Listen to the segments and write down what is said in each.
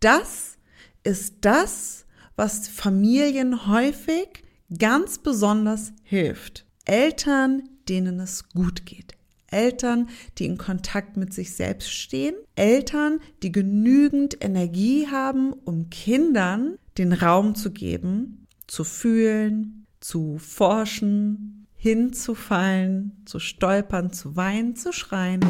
Das ist das, was Familien häufig ganz besonders hilft. Eltern, denen es gut geht. Eltern, die in Kontakt mit sich selbst stehen. Eltern, die genügend Energie haben, um Kindern den Raum zu geben, zu fühlen, zu forschen, hinzufallen, zu stolpern, zu weinen, zu schreien.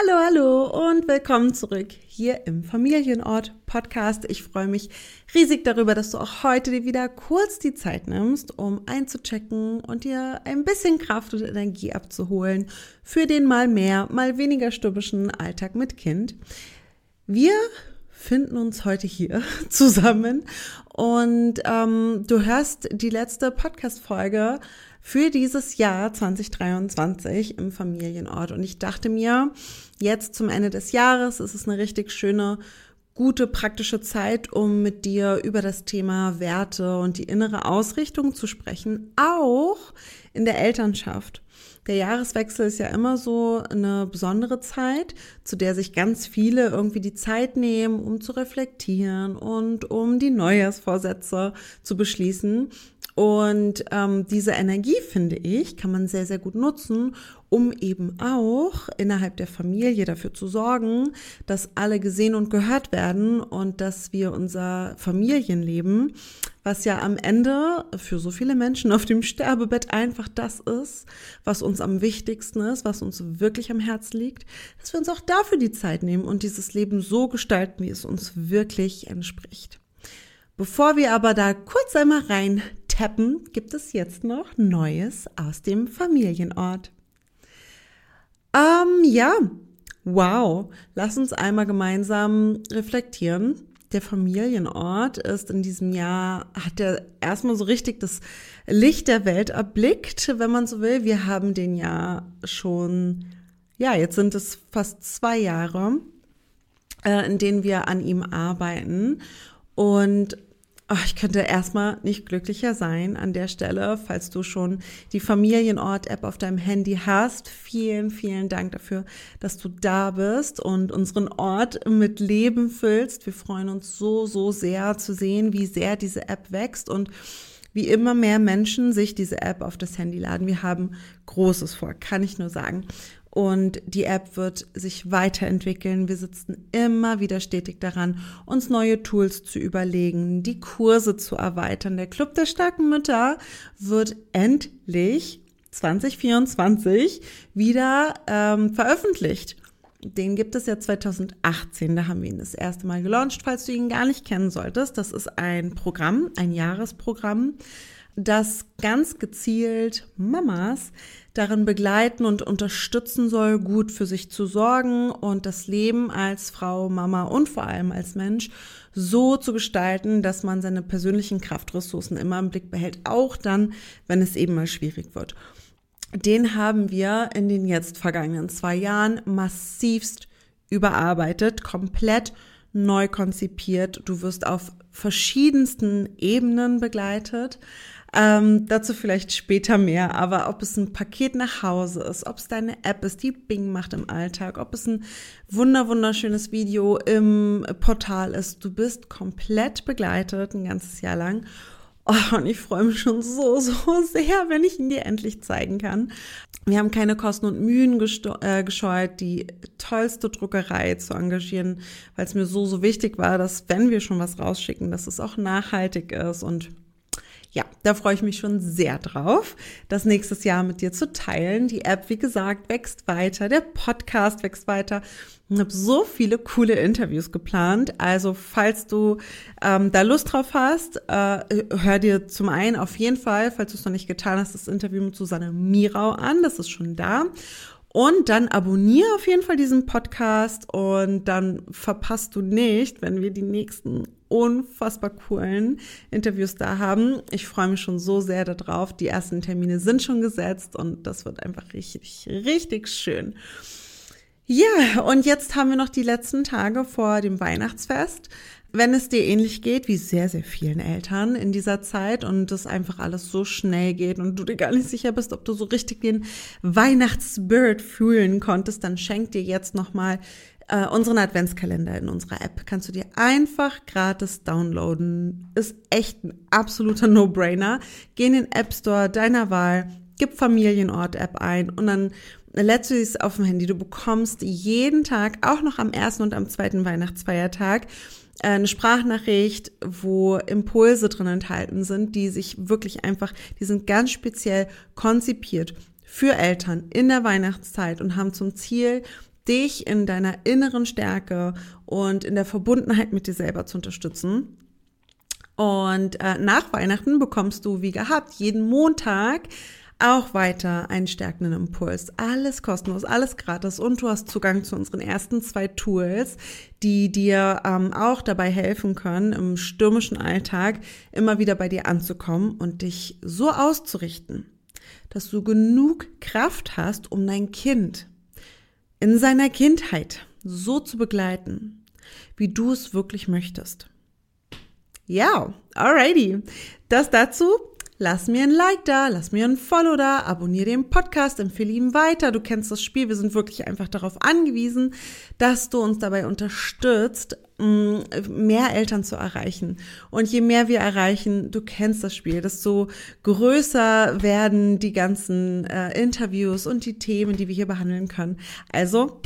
Hallo, hallo und willkommen zurück hier im Familienort Podcast. Ich freue mich riesig darüber, dass du auch heute dir wieder kurz die Zeit nimmst, um einzuchecken und dir ein bisschen Kraft und Energie abzuholen für den mal mehr, mal weniger stürmischen Alltag mit Kind. Wir finden uns heute hier zusammen und ähm, du hörst die letzte Podcast-Folge für dieses Jahr 2023 im Familienort. Und ich dachte mir, jetzt zum Ende des Jahres ist es eine richtig schöne, gute, praktische Zeit, um mit dir über das Thema Werte und die innere Ausrichtung zu sprechen, auch in der Elternschaft. Der Jahreswechsel ist ja immer so eine besondere Zeit, zu der sich ganz viele irgendwie die Zeit nehmen, um zu reflektieren und um die Neujahrsvorsätze zu beschließen. Und ähm, diese Energie, finde ich, kann man sehr, sehr gut nutzen, um eben auch innerhalb der Familie dafür zu sorgen, dass alle gesehen und gehört werden und dass wir unser Familienleben, was ja am Ende für so viele Menschen auf dem Sterbebett einfach das ist, was uns am wichtigsten ist, was uns wirklich am Herzen liegt, dass wir uns auch dafür die Zeit nehmen und dieses Leben so gestalten, wie es uns wirklich entspricht. Bevor wir aber da kurz einmal rein tappen, gibt es jetzt noch Neues aus dem Familienort. Ähm, ja, wow. Lass uns einmal gemeinsam reflektieren. Der Familienort ist in diesem Jahr, hat er erstmal so richtig das Licht der Welt erblickt, wenn man so will. Wir haben den ja schon, ja, jetzt sind es fast zwei Jahre, äh, in denen wir an ihm arbeiten. Und ich könnte erstmal nicht glücklicher sein an der Stelle, falls du schon die Familienort-App auf deinem Handy hast. Vielen, vielen Dank dafür, dass du da bist und unseren Ort mit Leben füllst. Wir freuen uns so, so sehr zu sehen, wie sehr diese App wächst und wie immer mehr Menschen sich diese App auf das Handy laden. Wir haben Großes vor, kann ich nur sagen und die App wird sich weiterentwickeln. Wir sitzen immer wieder stetig daran, uns neue Tools zu überlegen, die Kurse zu erweitern. Der Club der starken Mütter wird endlich 2024 wieder ähm, veröffentlicht. Den gibt es ja 2018, da haben wir ihn das erste Mal gelauncht, falls du ihn gar nicht kennen solltest. Das ist ein Programm, ein Jahresprogramm, das ganz gezielt Mamas darin begleiten und unterstützen soll, gut für sich zu sorgen und das Leben als Frau, Mama und vor allem als Mensch so zu gestalten, dass man seine persönlichen Kraftressourcen immer im Blick behält, auch dann, wenn es eben mal schwierig wird. Den haben wir in den jetzt vergangenen zwei Jahren massivst überarbeitet, komplett neu konzipiert. Du wirst auf verschiedensten Ebenen begleitet. Ähm, dazu vielleicht später mehr, aber ob es ein Paket nach Hause ist, ob es deine App ist, die Bing macht im Alltag, ob es ein wunder wunderschönes Video im Portal ist, du bist komplett begleitet ein ganzes Jahr lang. Oh, und ich freue mich schon so, so sehr, wenn ich ihn dir endlich zeigen kann. Wir haben keine Kosten und Mühen äh, gescheut, die tollste Druckerei zu engagieren, weil es mir so, so wichtig war, dass wenn wir schon was rausschicken, dass es auch nachhaltig ist und da freue ich mich schon sehr drauf, das nächstes Jahr mit dir zu teilen. Die App, wie gesagt, wächst weiter, der Podcast wächst weiter. Ich habe so viele coole Interviews geplant. Also falls du ähm, da Lust drauf hast, äh, hör dir zum einen auf jeden Fall, falls du es noch nicht getan hast, das Interview mit Susanne Mirau an. Das ist schon da. Und dann abonniere auf jeden Fall diesen Podcast und dann verpasst du nicht, wenn wir die nächsten unfassbar coolen Interviews da haben. Ich freue mich schon so sehr darauf. Die ersten Termine sind schon gesetzt und das wird einfach richtig, richtig schön. Ja, und jetzt haben wir noch die letzten Tage vor dem Weihnachtsfest. Wenn es dir ähnlich geht wie sehr, sehr vielen Eltern in dieser Zeit und es einfach alles so schnell geht und du dir gar nicht sicher bist, ob du so richtig den Weihnachtsspirit fühlen konntest, dann schenk dir jetzt nochmal äh, unseren Adventskalender in unserer App. Kannst du dir einfach gratis downloaden. Ist echt ein absoluter No-Brainer. Geh in den App Store deiner Wahl, gib Familienort-App ein und dann es auf dem Handy. Du bekommst jeden Tag, auch noch am ersten und am zweiten Weihnachtsfeiertag, äh, eine Sprachnachricht, wo Impulse drin enthalten sind, die sich wirklich einfach, die sind ganz speziell konzipiert für Eltern in der Weihnachtszeit und haben zum Ziel, dich in deiner inneren Stärke und in der Verbundenheit mit dir selber zu unterstützen. Und äh, nach Weihnachten bekommst du, wie gehabt, jeden Montag auch weiter einen stärkenden Impuls. Alles kostenlos, alles gratis und du hast Zugang zu unseren ersten zwei Tools, die dir ähm, auch dabei helfen können, im stürmischen Alltag immer wieder bei dir anzukommen und dich so auszurichten, dass du genug Kraft hast, um dein Kind in seiner Kindheit so zu begleiten, wie du es wirklich möchtest. Ja, alrighty. Das dazu. Lass mir ein Like da, lass mir ein Follow da, abonniere den Podcast, empfehle ihm weiter. Du kennst das Spiel. Wir sind wirklich einfach darauf angewiesen, dass du uns dabei unterstützt, mm, mehr Eltern zu erreichen. Und je mehr wir erreichen, du kennst das Spiel, desto größer werden die ganzen äh, Interviews und die Themen, die wir hier behandeln können. Also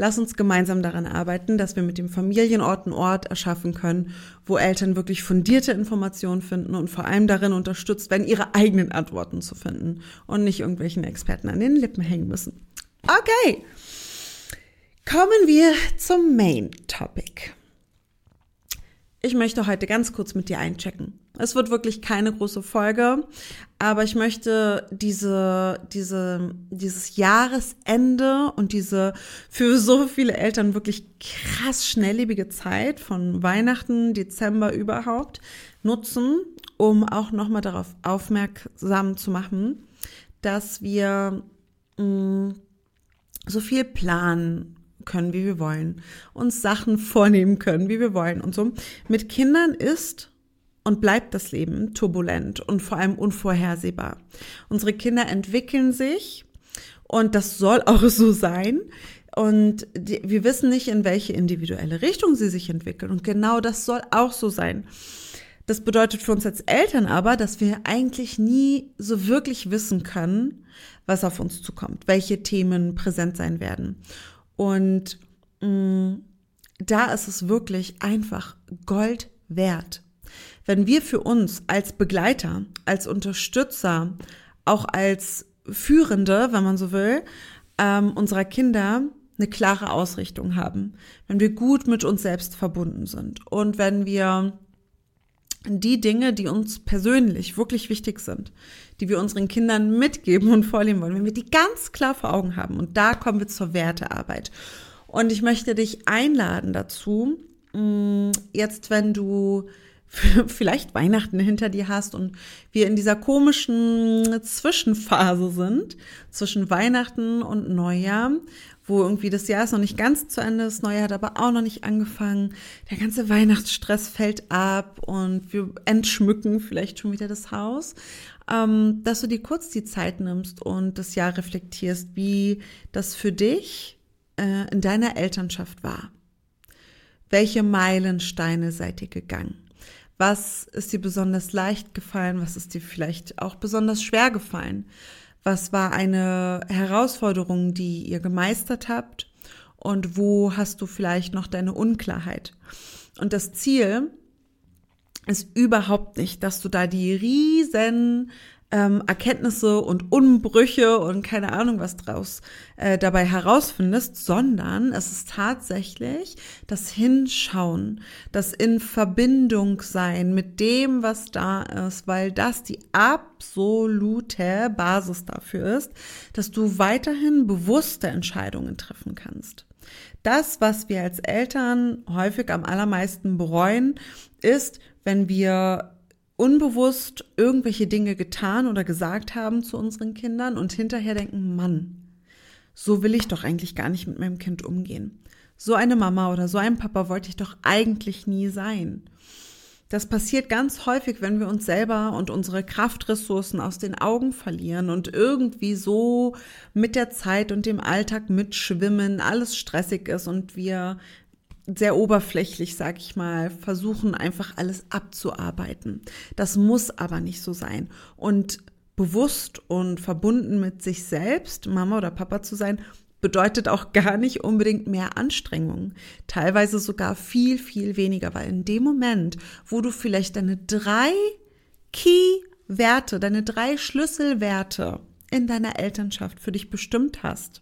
Lass uns gemeinsam daran arbeiten, dass wir mit dem Familienort einen Ort erschaffen können, wo Eltern wirklich fundierte Informationen finden und vor allem darin unterstützt werden, ihre eigenen Antworten zu finden und nicht irgendwelchen Experten an den Lippen hängen müssen. Okay, kommen wir zum Main Topic. Ich möchte heute ganz kurz mit dir einchecken. Es wird wirklich keine große Folge, aber ich möchte diese, diese, dieses Jahresende und diese für so viele Eltern wirklich krass schnelllebige Zeit von Weihnachten, Dezember überhaupt nutzen, um auch nochmal darauf aufmerksam zu machen, dass wir mh, mm, so viel planen können, wie wir wollen, uns Sachen vornehmen können, wie wir wollen und so. Mit Kindern ist und bleibt das Leben turbulent und vor allem unvorhersehbar. Unsere Kinder entwickeln sich und das soll auch so sein. Und die, wir wissen nicht, in welche individuelle Richtung sie sich entwickeln. Und genau das soll auch so sein. Das bedeutet für uns als Eltern aber, dass wir eigentlich nie so wirklich wissen können, was auf uns zukommt, welche Themen präsent sein werden. Und mh, mm, da ist es wirklich einfach Gold wert. Wenn wir für uns als Begleiter, als Unterstützer, auch als Führende, wenn man so will, ähm, unserer Kinder eine klare Ausrichtung haben, wenn wir gut mit uns selbst verbunden sind und wenn wir die Dinge, die uns persönlich wirklich wichtig sind, die wir unseren Kindern mitgeben und vorleben wollen, wenn wir die ganz klar vor Augen haben. Und da kommen wir zur Wertearbeit. Und ich möchte dich einladen dazu, mm, jetzt wenn du vielleicht Weihnachten hinter dir hast und wir in dieser komischen Zwischenphase sind, zwischen Weihnachten und Neujahr, wo irgendwie das Jahr ist noch nicht ganz zu Ende, das Neue hat aber auch noch nicht angefangen. Der ganze Weihnachtsstress fällt ab und wir entschmücken vielleicht schon wieder das Haus ähm, dass du dir kurz die Zeit nimmst und das Jahr reflektierst, wie das für dich äh, in deiner Elternschaft war. Welche Meilensteine seid ihr gegangen? Was ist dir besonders leicht gefallen? Was ist dir vielleicht auch besonders schwer gefallen? Was war eine Herausforderung, die ihr gemeistert habt? Und wo hast du vielleicht noch deine Unklarheit? Und das Ziel ist überhaupt nicht, dass du da die riesen ähm, Erkenntnisse und Unbrüche und keine Ahnung was draus äh, dabei herausfindest, sondern es ist tatsächlich das Hinschauen, das in Verbindung sein mit dem, was da ist, weil das die absolute Basis dafür ist, dass du weiterhin bewusste Entscheidungen treffen kannst. Das, was wir als Eltern häufig am allermeisten bereuen, ist, wenn wir unbewusst irgendwelche Dinge getan oder gesagt haben zu unseren Kindern und hinterher denken, Mann, so will ich doch eigentlich gar nicht mit meinem Kind umgehen. so eine Mama oder so ein Papa wollte ich doch eigentlich nie sein. Das passiert ganz häufig, wenn wir uns selber und unsere Kraftressourcen aus den Augen verlieren und irgendwie so mit der Zeit und dem Alltag mitschwimmen, alles stressig ist und wir sehr oberflächlich, sag ich mal, versuchen einfach alles abzuarbeiten. Das muss aber nicht so sein. Und bewusst und verbunden mit sich selbst, Mama oder Papa zu sein, bedeutet auch gar nicht unbedingt mehr Anstrengung. Teilweise sogar viel, viel weniger, weil in dem Moment, wo du vielleicht deine drei Key-Werte, deine drei Schlüsselwerte in deiner Elternschaft für dich bestimmt hast,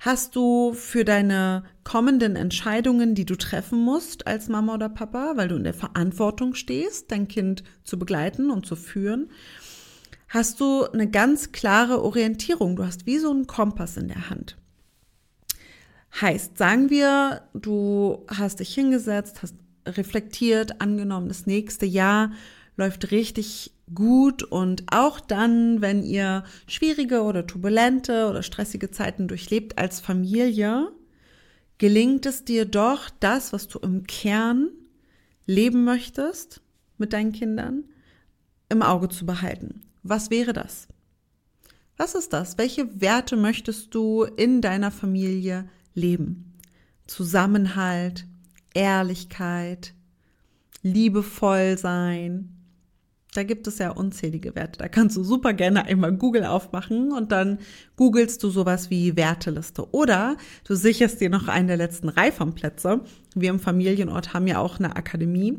hast du für deine kommenden Entscheidungen, die du treffen musst als Mama oder Papa, weil du in der Verantwortung stehst, dein Kind zu begleiten und zu führen, hast du eine ganz klare Orientierung. Du hast wie so einen Kompass in der Hand. Heißt, sagen wir, du hast dich hingesetzt, hast reflektiert, angenommen, das nächste Jahr läuft richtig gut und auch dann, wenn ihr schwierige oder turbulente oder stressige Zeiten durchlebt als Familie, gelingt es dir doch, das, was du im Kern leben möchtest mit deinen Kindern, im Auge zu behalten. Was wäre das? Was ist das? Welche Werte möchtest du in deiner Familie leben. Zusammenhalt, Ehrlichkeit, liebevoll sein. Da gibt es ja unzählige Werte. Da kannst du super gerne einmal Google aufmachen und dann googelst du sowas wie Werteliste. Oder du sicherst dir noch einen der letzten Reifam-Plätze. Wir im Familienort haben ja auch eine Akademie,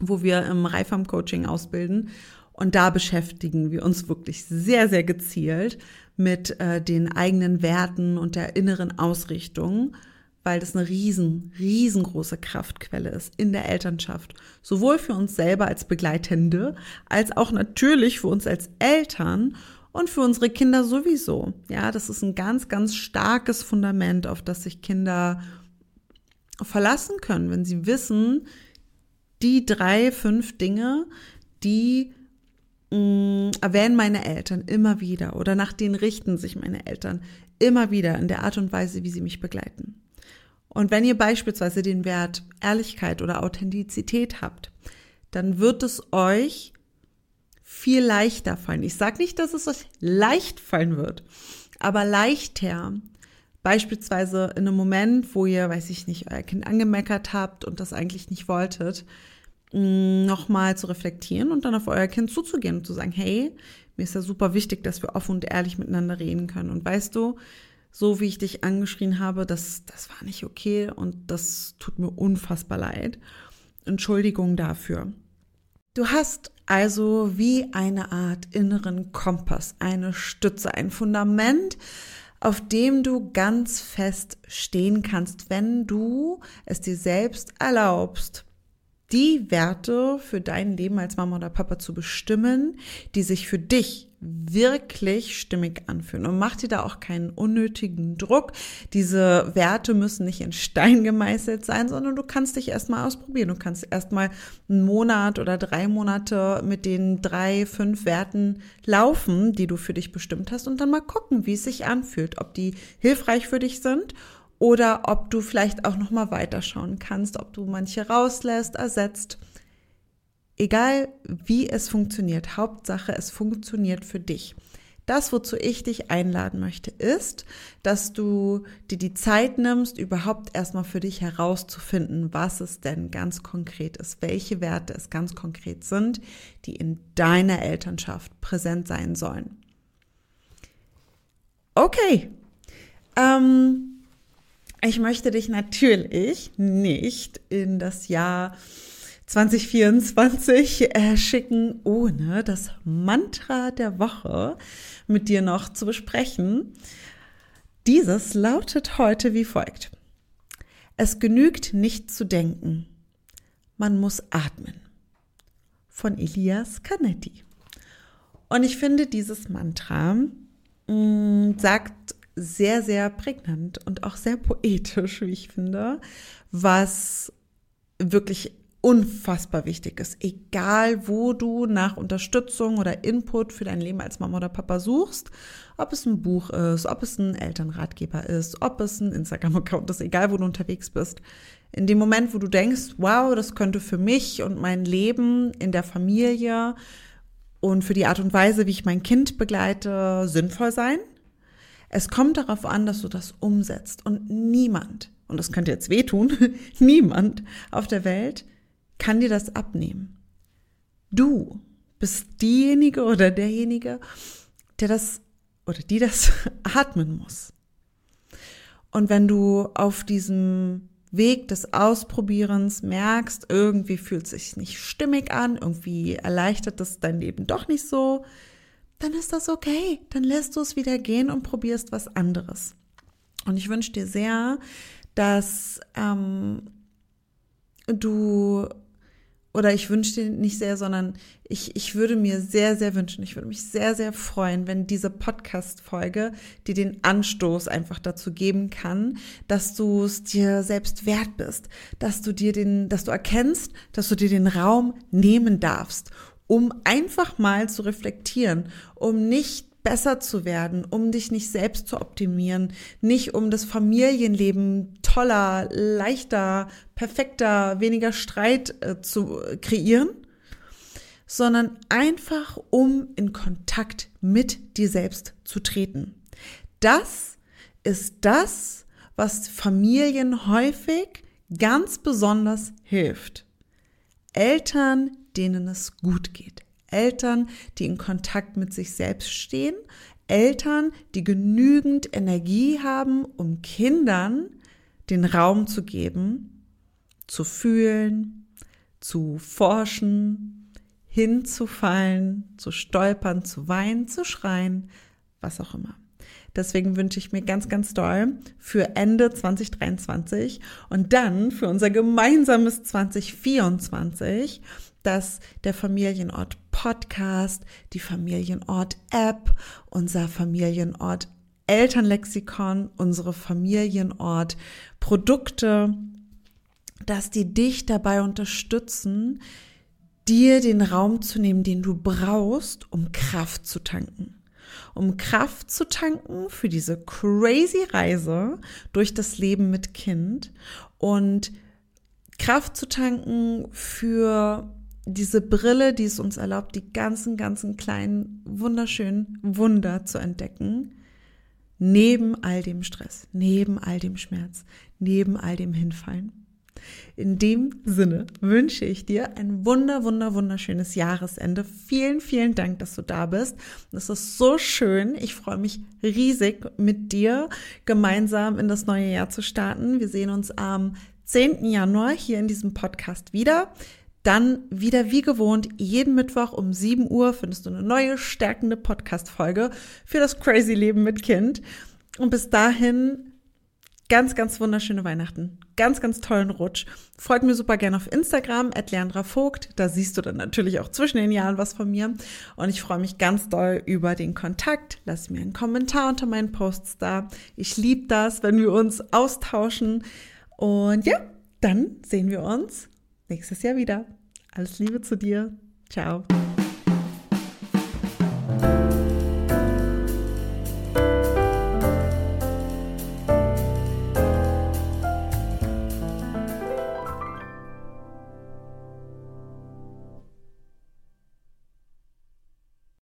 wo wir im Reifam-Coaching ausbilden. Und da beschäftigen wir uns wirklich sehr, sehr gezielt mit äh, den eigenen Werten und der inneren Ausrichtung, weil das eine riesen, riesengroße Kraftquelle ist in der Elternschaft. Sowohl für uns selber als Begleitende, als auch natürlich für uns als Eltern und für unsere Kinder sowieso. Ja, das ist ein ganz, ganz starkes Fundament, auf das sich Kinder verlassen können, wenn sie wissen, die drei, fünf Dinge, die mh, mm, erwähnen meine Eltern immer wieder oder nach denen richten sich meine Eltern immer wieder in der Art und Weise, wie sie mich begleiten. Und wenn ihr beispielsweise den Wert Ehrlichkeit oder Authentizität habt, dann wird es euch viel leichter fallen. Ich sage nicht, dass es euch leicht fallen wird, aber leichter. Beispielsweise in einem Moment, wo ihr, weiß ich nicht, euer Kind angemeckert habt und das eigentlich nicht wolltet, nochmal zu reflektieren und dann auf euer Kind zuzugehen und zu sagen, hey, mir ist ja super wichtig, dass wir offen und ehrlich miteinander reden können. Und weißt du, so wie ich dich angeschrien habe, das, das war nicht okay und das tut mir unfassbar leid. Entschuldigung dafür. Du hast also wie eine Art inneren Kompass, eine Stütze, ein Fundament, auf dem du ganz fest stehen kannst, wenn du es dir selbst erlaubst, die Werte für dein Leben als Mama oder Papa zu bestimmen, die sich für dich wirklich stimmig anfühlen. Und mach dir da auch keinen unnötigen Druck. Diese Werte müssen nicht in Stein gemeißelt sein, sondern du kannst dich erstmal ausprobieren. Du kannst erstmal einen Monat oder drei Monate mit den drei, fünf Werten laufen, die du für dich bestimmt hast und dann mal gucken, wie es sich anfühlt, ob die hilfreich für dich sind oder ob du vielleicht auch noch mal weiterschauen kannst, ob du manche rauslässt, ersetzt. Egal wie es funktioniert, Hauptsache es funktioniert für dich. Das, wozu ich dich einladen möchte, ist, dass du dir die Zeit nimmst, überhaupt erstmal für dich herauszufinden, was es denn ganz konkret ist, welche Werte es ganz konkret sind, die in deiner Elternschaft präsent sein sollen. Okay. Ähm, ich möchte dich natürlich nicht in das Jahr 2024 äh, schicken, ohne das Mantra der Woche mit dir noch zu besprechen. Dieses lautet heute wie folgt. Es genügt nicht zu denken, man muss atmen. Von Elias Canetti. Und ich finde, dieses Mantra mh, mm, sagt sehr, sehr prägnant und auch sehr poetisch, wie ich finde, was wirklich unfassbar wichtig ist. Egal, wo du nach Unterstützung oder Input für dein Leben als Mama oder Papa suchst, ob es ein Buch ist, ob es ein Elternratgeber ist, ob es ein Instagram-Account ist, egal, wo du unterwegs bist. In dem Moment, wo du denkst, wow, das könnte für mich und mein Leben in der Familie und für die Art und Weise, wie ich mein Kind begleite, sinnvoll sein. Es kommt darauf an, dass du das umsetzt und niemand, und das könnte jetzt wehtun, niemand auf der Welt kann dir das abnehmen. Du bist diejenige oder derjenige, der das oder die das atmen muss. Und wenn du auf diesem Weg des Ausprobierens merkst, irgendwie fühlt es sich nicht stimmig an, irgendwie erleichtert das dein Leben doch nicht so, dann ist das okay. Dann lässt du es wieder gehen und probierst was anderes. Und ich wünsche dir sehr, dass ähm, du oder ich wünsche dir nicht sehr, sondern ich, ich würde mir sehr, sehr wünschen, ich würde mich sehr, sehr freuen, wenn diese Podcast-Folge dir den Anstoß einfach dazu geben kann, dass du es dir selbst wert bist, dass du dir den, dass du erkennst, dass du dir den Raum nehmen darfst, um einfach mal zu reflektieren, um nicht besser zu werden, um dich nicht selbst zu optimieren, nicht um das Familienleben toller, leichter, perfekter, weniger Streit äh, zu kreieren, sondern einfach um in Kontakt mit dir selbst zu treten. Das ist das, was Familien häufig ganz besonders hilft. Eltern, denen es gut geht. Eltern, die in Kontakt mit sich selbst stehen, Eltern, die genügend Energie haben, um Kindern den Raum zu geben, zu fühlen, zu forschen, hinzufallen, zu stolpern, zu weinen, zu schreien, was auch immer. Deswegen wünsche ich mir ganz, ganz doll für Ende 2023 und dann für unser gemeinsames 2024 dass der Familienort Podcast, die Familienort App, unser Familienort Elternlexikon, unsere Familienort Produkte, dass die dich dabei unterstützen, dir den Raum zu nehmen, den du brauchst, um Kraft zu tanken. Um Kraft zu tanken für diese crazy Reise durch das Leben mit Kind und Kraft zu tanken für diese Brille, die es uns erlaubt, die ganzen, ganzen kleinen, wunderschönen Wunder zu entdecken, neben all dem Stress, neben all dem Schmerz, neben all dem Hinfallen. In dem Sinne wünsche ich dir ein wunder, wunder, wunderschönes Jahresende. Vielen, vielen Dank, dass du da bist. Das ist so schön. Ich freue mich riesig, mit dir gemeinsam in das neue Jahr zu starten. Wir sehen uns am 10. Januar hier in diesem Podcast wieder. Dann wieder wie gewohnt, jeden Mittwoch um 7 Uhr findest du eine neue stärkende Podcast-Folge für das crazy Leben mit Kind. Und bis dahin ganz, ganz wunderschöne Weihnachten. Ganz, ganz tollen Rutsch. Folg mir super gerne auf Instagram, at Vogt. Da siehst du dann natürlich auch zwischen den Jahren was von mir. Und ich freue mich ganz doll über den Kontakt. Lass mir einen Kommentar unter meinen Posts da. Ich liebe das, wenn wir uns austauschen. Und ja, dann sehen wir uns nächstes Jahr wieder. Alles Liebe zu dir. Ciao.